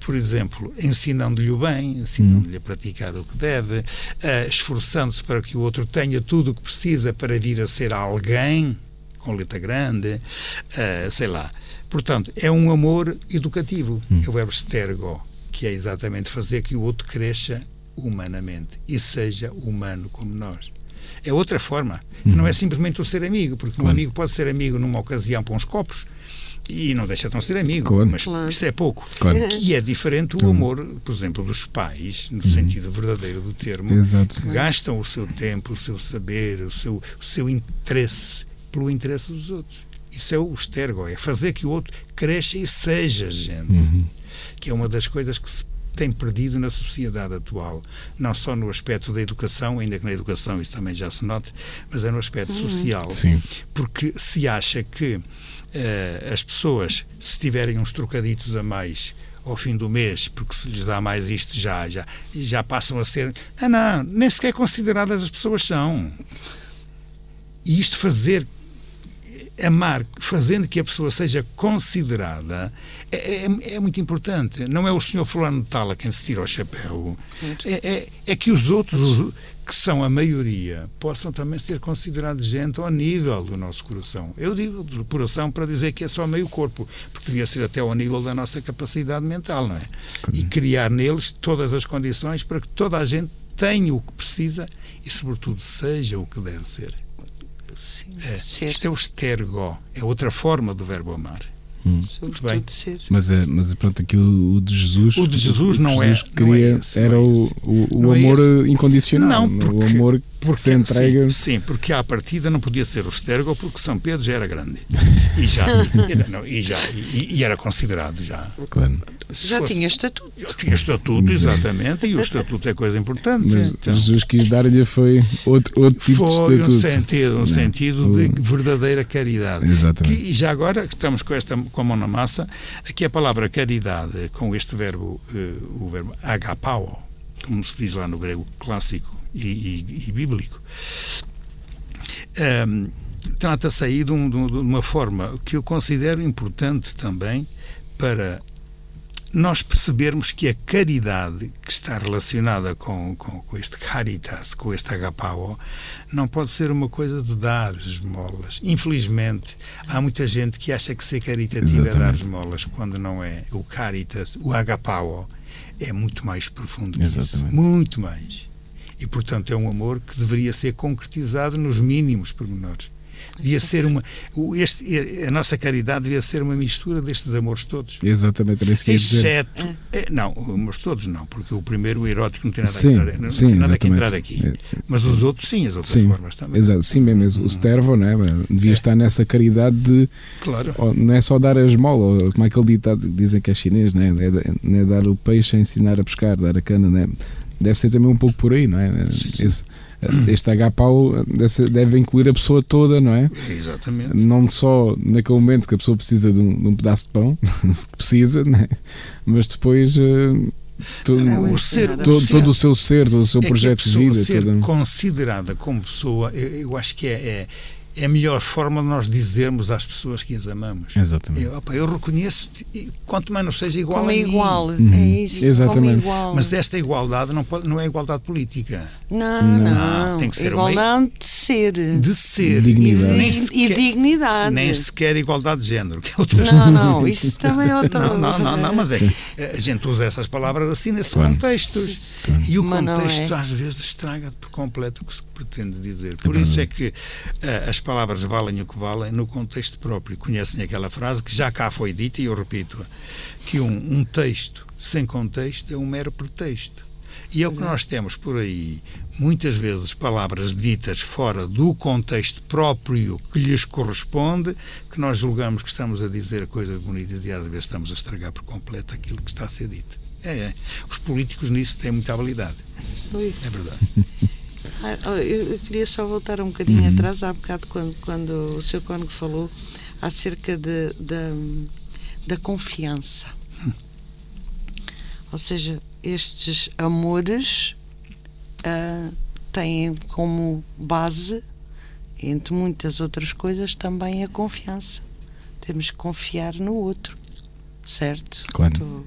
Por exemplo, ensinando-lhe o bem, ensinando-lhe a praticar o que deve, uh, esforçando-se para que o outro tenha tudo o que precisa para vir a ser alguém, com letra grande, uh, sei lá. Portanto, é um amor educativo, hum. é o verbo stergo que é exatamente fazer que o outro cresça humanamente e seja humano como nós. É outra forma. Uhum. Não é simplesmente o ser amigo, porque claro. um amigo pode ser amigo numa ocasião para uns copos e não deixa de não ser amigo, claro. mas claro. isso é pouco. Claro. Que é diferente o amor, por exemplo, dos pais, no uhum. sentido verdadeiro do termo, Exato. que gastam o seu tempo, o seu saber, o seu, o seu interesse pelo interesse dos outros. Isso é o estergo, é fazer que o outro cresça e seja gente. Uhum que é uma das coisas que se tem perdido na sociedade atual, não só no aspecto da educação, ainda que na educação isso também já se note, mas é no aspecto uhum. social. Sim. Porque se acha que uh, as pessoas, se tiverem uns trocaditos a mais ao fim do mês, porque se lhes dá mais isto, já, já, já passam a ser. Ah, não, nem sequer consideradas as pessoas são. E isto fazer amar fazendo que a pessoa seja considerada é, é, é, muito importante. Não é o senhor fulano de tal a quem se tira o chapéu. É, é, é, que os outros, que são a maioria, possam também ser considerados gente ao nível do nosso coração. Eu digo do coração para dizer que é só meio corpo, porque devia ser até ao nível da nossa capacidade mental, não é? E criar neles todas as condições para que toda a gente tenha o que precisa e, sobretudo, seja o que deve ser. Sim, é, isto é o stergo, é outra forma do verbo amar. Hum. Muito bem. Mas, é, mas pronto, aqui o, o, de Jesus. O de Jesus não, Jesus é, queria, não é esse, era é o, o, o amor é incondicional. Não, porque, o amor porque se entrega. Sim, sim, porque à partida não podia ser o Stergo, porque São Pedro já era grande. [LAUGHS] E já, [LAUGHS] era, não, e, já e, e, era considerado já. Claro. Já fosse, tinha estatuto. Já tinha estatuto, exatamente, e o estatuto é coisa importante. Mas então. Jesus quis dar-lhe foi outro, outro tipo foi de estatuto. um sentido, um não. sentido de verdadeira caridade. Exatamente. Que, e já agora que estamos com, esta, com a mão na massa, aqui a palavra caridade, com este verbo, uh, o verbo agapao, como se diz lá no grego clássico e, e, e bíblico, um, ehm, trata-se aí de, um, de, uma forma que eu considero importante também para nós percebermos que a caridade que está relacionada com, com, com, este caritas, com este agapao, não pode ser uma coisa de dar esmolas. Infelizmente, há muita gente que acha que ser caritativo Exatamente. é dar esmolas, quando não é. O caritas, o agapao, é muito mais profundo que isso. Muito mais. E, portanto, é um amor que deveria ser concretizado nos mínimos pormenores devia ser uma. Este, a nossa caridade devia ser uma mistura destes amores todos. Exatamente, era isso que Exceto. É, não, amores todos não, porque o primeiro, o erótico, não tem nada, sim, a, entrar, não sim, tem nada a entrar aqui. É, Mas os outros, sim, as outras sim, formas também. Exato, sim, bem mesmo. O Stervo né, devia é. estar nessa caridade de. Claro. Não é só dar a esmola, como é que ele ditado, dizem que é chinês, né? É, é dar o peixe a ensinar a pescar, dar a cana, né? Deve ser também um pouco por aí, não é? Esse, este HPAU deve, deve incluir a pessoa toda, não é? Exatamente. Não só naquele momento que a pessoa precisa de um, de um pedaço de pão, [LAUGHS] precisa, né? mas depois. Uh, todo, o ser, todo, todo, o seu ser, todo o seu é projeto de vida. Ser toda... considerada como pessoa, eu, eu acho que é, é é a melhor forma de nós dizermos às pessoas que as amamos. Exatamente. Eu, opa, eu reconheço, quanto mais não seja igual como a igual, mim. é isso. Exatamente. Igual. Mas esta igualdade não, pode, não é igualdade política. Não, não. não tem que ser igualdade uma... de ser. De ser. Dignidade. E, sequer, e dignidade. Nem sequer igualdade de género. Que é outra não, não, isso também é [LAUGHS] outra não, não, não, não, mas é a gente usa essas palavras assim nesses claro. contextos. Claro. E o mas contexto é. às vezes estraga por completo o que se pretende dizer. Por é isso é que uh, as palavras valem o que valem no contexto próprio. Conhecem aquela frase que já cá foi dita e eu repito-a, que um, um texto sem contexto é um mero pretexto. E é o que nós temos por aí, muitas vezes palavras ditas fora do contexto próprio que lhes corresponde, que nós julgamos que estamos a dizer coisas bonitas e às vezes estamos a estragar por completo aquilo que está a ser dito. É, é. Os políticos nisso têm muita habilidade. Ui. É verdade. [LAUGHS] Ah, eu queria só voltar um bocadinho uhum. atrás, há bocado, quando, quando o Sr. Cónigo falou acerca de, de, da confiança. Ou seja, estes amores uh, têm como base, entre muitas outras coisas, também a confiança. Temos que confiar no outro, certo? Claro.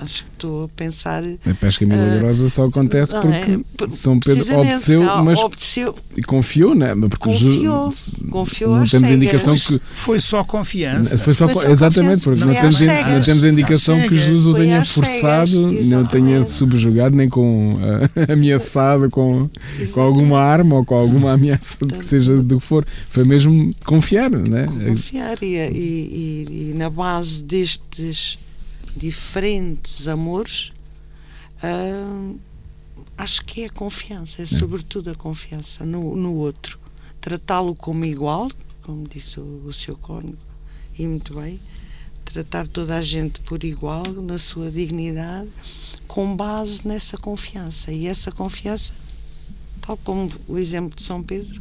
Acho que estou a pensar. A pesca milagrosa uh, só acontece porque é, São Pedro obedeceu, mas obedeceu, e confiou, né? Porque confiou, confiou não temos cegas. indicação que foi só confiança. Foi só, foi só exatamente, porque não, não temos, não temos a indicação que Jesus o tenha forçado, não tenha subjugado, nem com uh, [LAUGHS] ameaçado com, com alguma arma ou com alguma ameaça, seja do que for. Foi mesmo confiar, né? Confiar e, e, e na base destes diferentes amores, uh, acho que é a confiança, é sobretudo a confiança no, no outro. Tratá-lo como igual, como disse o, o seu cônego, e muito bem, tratar toda a gente por igual, na sua dignidade, com base nessa confiança. E essa confiança, tal como o exemplo de São Pedro,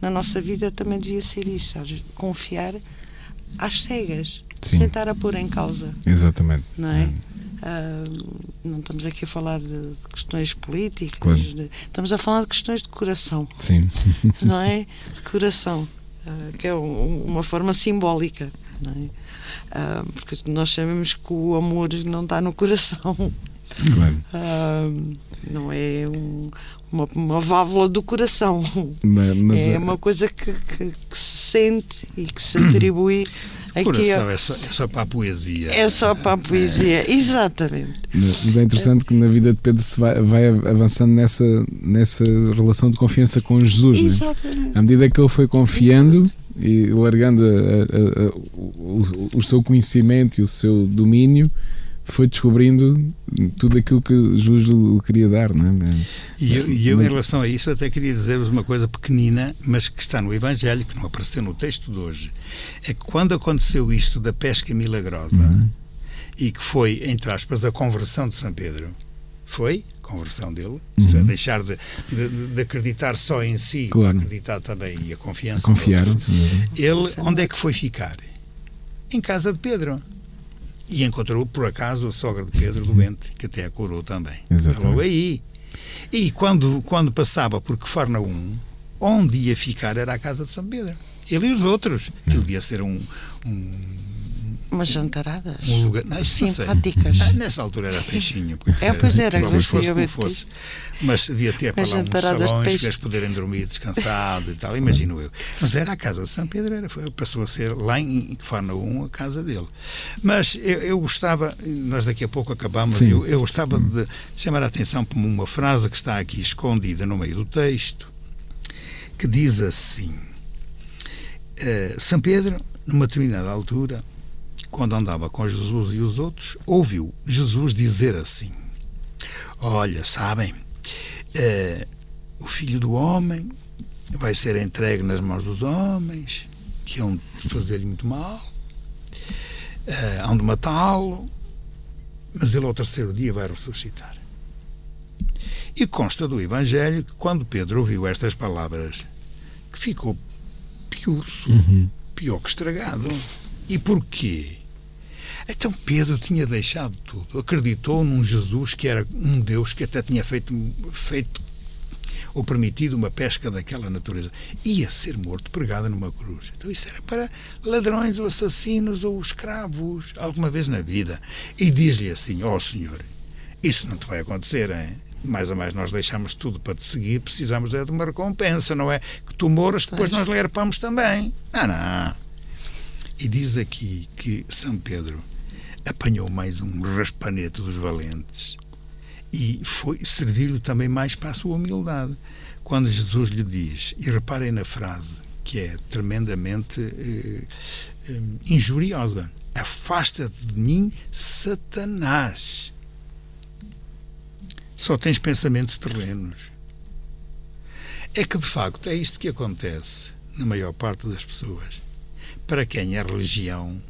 na nossa vida também devia ser isso, confiar às cegas Sim. sem estar a pôr em causa. Exatamente. Não é? Uh, não estamos aqui a falar de, de questões políticas, claro. de, estamos a falar de questões de coração. Sim. [LAUGHS] Não é? De coração, uh, que é um, uma forma simbólica. Não é? Uh, porque nós sabemos que o amor não está no coração. Claro. não é um, uma, uma válvula do coração. Mas, mas é uma coisa que, que, que, se sente e que se atribui [COUGHS] o coração é, só, é só para a poesia. É só para a poesia, é. exatamente. Mas é interessante que na vida de Pedro se vai, vai avançando nessa, nessa relação de confiança com Jesus. É? Exatamente. À medida que ele foi confiando e largando a, a, a, o, o seu conhecimento e o seu domínio, foi descobrindo tudo aquilo que Jesus lhe queria dar. Não é? E eu, e eu, em relação a isso, até queria dizer-vos uma coisa pequenina, mas que está no Evangelho, que não apareceu no texto de hoje. É que quando aconteceu isto da pesca milagrosa, uhum. e que foi, entre aspas, a conversão de São Pedro, foi a conversão dele, uhum. isto é, deixar de, de, de, acreditar só em si, claro. acreditar também e a confiança. Confiar. Ele, onde é que foi ficar? Em casa de Pedro e encontrou, por acaso, a sogra de Pedro doente, que até a curou também. Exatamente. Logo aí. E quando, quando passava por Cafarnaum, onde ia ficar era a casa de São Pedro. Ele e os outros. Ele devia ser um, um Umas jantaradas. Um lugar, não, simpáticas. Ah, nessa altura era peixinho. É, pois era, era fosse como fosse. Mas devia ter para lá uns salões para eles poderem dormir descansado e tal, imagino eu. Mas era a casa de São Pedro, era, passou a ser lá em Farnaum a casa dele. Mas eu, eu, gostava, nós daqui a pouco acabamos, eu, eu, gostava de chamar a atenção para uma frase que está aqui escondida no meio do texto, que diz assim: uh, São Pedro, numa determinada altura, quando andava com Jesus e os outros, ouviu Jesus dizer assim: Olha, sabem, uh, o filho do homem vai ser entregue nas mãos dos homens, que hão de fazer-lhe muito mal, uh, hão de matá-lo, mas ele ao terceiro dia vai ressuscitar. E consta do Evangelho que quando Pedro ouviu estas palavras, que ficou piuço, uhum. pior que estragado. E porquê? Então Pedro tinha deixado tudo, acreditou num Jesus que era um Deus que até tinha feito, feito ou permitido uma pesca daquela natureza. Ia ser morto pregado numa cruz. Então isso era para ladrões ou assassinos ou escravos, alguma vez na vida. E diz-lhe assim: Ó oh, Senhor, isso não te vai acontecer, hein? mais ou mais nós deixamos tudo para te seguir, precisamos é de uma recompensa, não é? Que tu moras, depois nós lhe herpamos também. Não, não. E diz aqui que São Pedro apanhou mais um raspanete dos valentes e foi servir-lhe também mais para a sua humildade. Quando Jesus lhe diz, e reparem na frase, que é tremendamente eh, eh, injuriosa: Afasta-te de mim, Satanás. Só tens pensamentos terrenos. É que, de facto, é isto que acontece na maior parte das pessoas. Para quem é religião,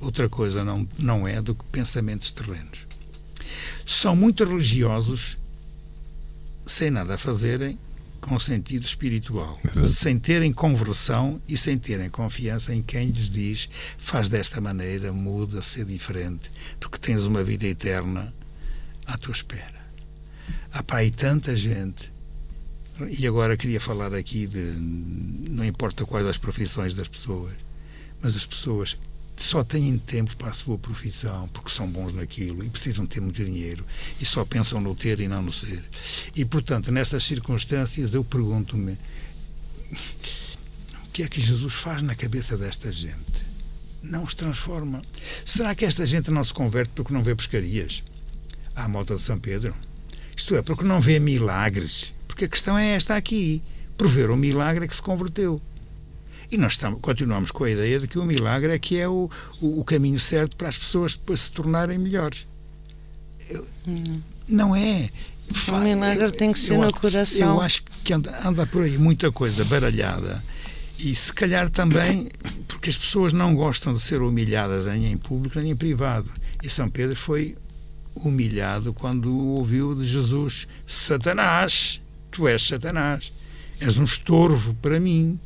outra coisa não, não é do que pensamentos terrenos são muito religiosos sem nada a fazerem com sentido espiritual, Exato. sem terem conversão e sem terem confiança em quem lhes diz faz desta maneira, muda, ser diferente, porque tens uma vida eterna à tua espera. Há para aí tanta gente, e agora queria falar aqui de não importa quais as profissões das pessoas, mas as pessoas só têm tempo para a sua profissão porque são bons naquilo e precisam ter muito dinheiro e só pensam no ter e não no ser. E, portanto, nestas circunstâncias, eu pergunto-me o que é que Jesus faz na cabeça desta gente? Não os transforma. Será que esta gente não se converte porque não vê pescarias? À moda de São Pedro? Isto é, porque não vê milagres. Porque a questão é esta aqui. Por ver o milagre é que se converteu. E nós estamos, continuamos com a ideia de que o milagre é que é o, o, o caminho certo para as pessoas depois se tornarem melhores. Eu, hum. Não é. O milagre eu, tem que ser eu, no coração. Eu acho que anda, anda por aí muita coisa baralhada. E se calhar também porque as pessoas não gostam de ser humilhadas nem em público nem em privado. E São Pedro foi humilhado quando ouviu de Jesus: Satanás, tu és Satanás, és um estorvo para mim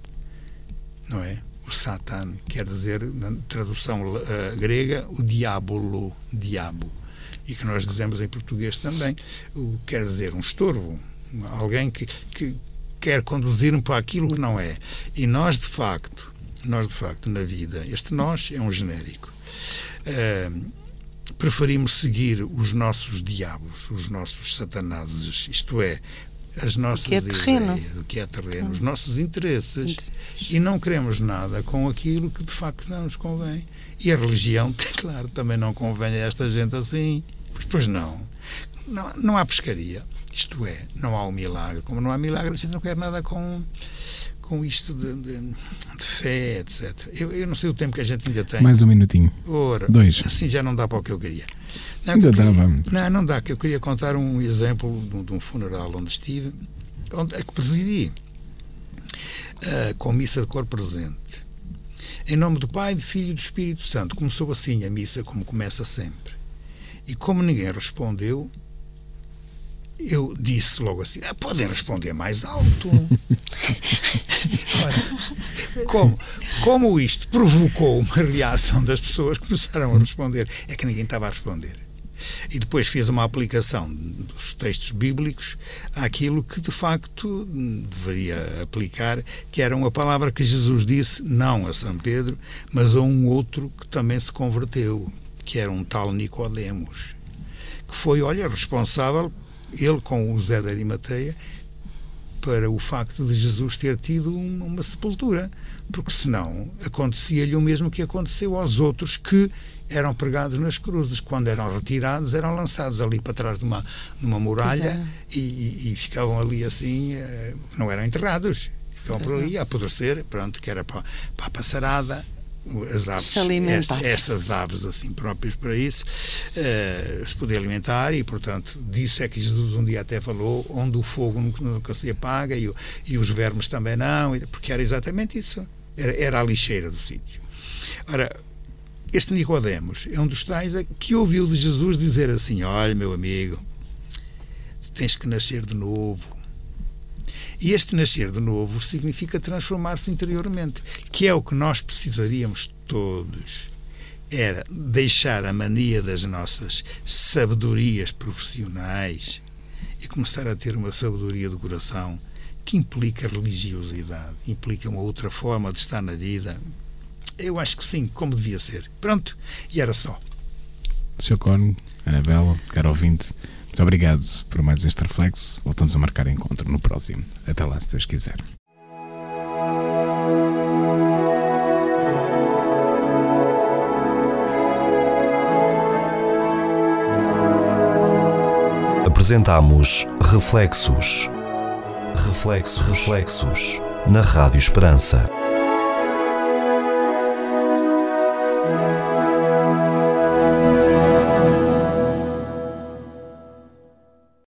não é? O Satan quer dizer, na tradução uh, grega, o diabolo, diabo. E que nós dizemos em português também, o, quer dizer um estorvo, alguém que, que quer conduzir-me para aquilo que não é. E nós, de facto, nós, de facto, na vida, este nós é um genérico. Uh, preferimos seguir os nossos diabos, os nossos satanases, isto é, as nossas que é terreno. ideias, do que é terreno, os nossos interesses, e não queremos nada com aquilo que de facto não nos convém. E a religião, [LAUGHS] claro, também não convém a esta gente assim. Pois, pois não. não. Não há pescaria. Isto é, não há o um milagre. Como não há milagre, a gente não quer nada com, com isto de, de, de fé, etc. Eu, eu, não sei o tempo que a gente ainda tem. Mais um minutinho. Ora, Dois. Assim já não dá para o que eu queria. Não, Ainda dá, vamos. Não, não dá, que eu queria contar um exemplo de um, de um funeral onde estive, onde, é que presidi, uh, com missa de cor presente. Em nome do Pai, do Filho e do Espírito Santo. Começou assim a missa, como começa sempre. E como ninguém respondeu, eu disse logo assim: ah, podem responder mais alto. [LAUGHS] Como, como isto provocou uma reação das pessoas, começaram a responder. É que ninguém estava a responder e depois fez uma aplicação dos textos bíblicos àquilo que de facto deveria aplicar, que era uma palavra que Jesus disse não a São Pedro, mas a um outro que também se converteu, que era um tal Nicodemos, que foi, olha, responsável, ele com o Zé da Arimateia, para o facto de Jesus ter tido uma, uma sepultura, porque senão acontecia-lhe o mesmo que aconteceu aos outros que eram pregados nas cruzes. Quando eram retirados, eram lançados ali para trás de uma, numa muralha e, e, e, ficavam ali assim, eh, não eram enterrados. Ficavam por ali a apodrecer, pronto, que era para, para a passarada. As aves, se alimentar. essas aves assim próprias para isso, uh, se poder alimentar e, portanto, disso é que Jesus um dia até falou, onde o fogo nunca se apaga e, e os vermes também não, porque era exatamente isso. Era, era a lixeira do sítio. Ora, este Nicodemos é um dos tais que ouviu de Jesus dizer assim: Olha, meu amigo, tens que nascer de novo. E este nascer de novo significa transformar-se interiormente, que é o que nós precisaríamos todos. Era deixar a mania das nossas sabedorias profissionais e começar a ter uma sabedoria do coração que implica religiosidade, implica uma outra forma de estar na vida. Eu acho que sim, como devia ser. Pronto, e era só. Sr. Cone, Anabela, caro ouvinte, muito obrigado por mais este reflexo. Voltamos a marcar encontro no próximo. Até lá, se Deus quiser. Apresentamos Reflexos. Reflexos, reflexos na Rádio Esperança.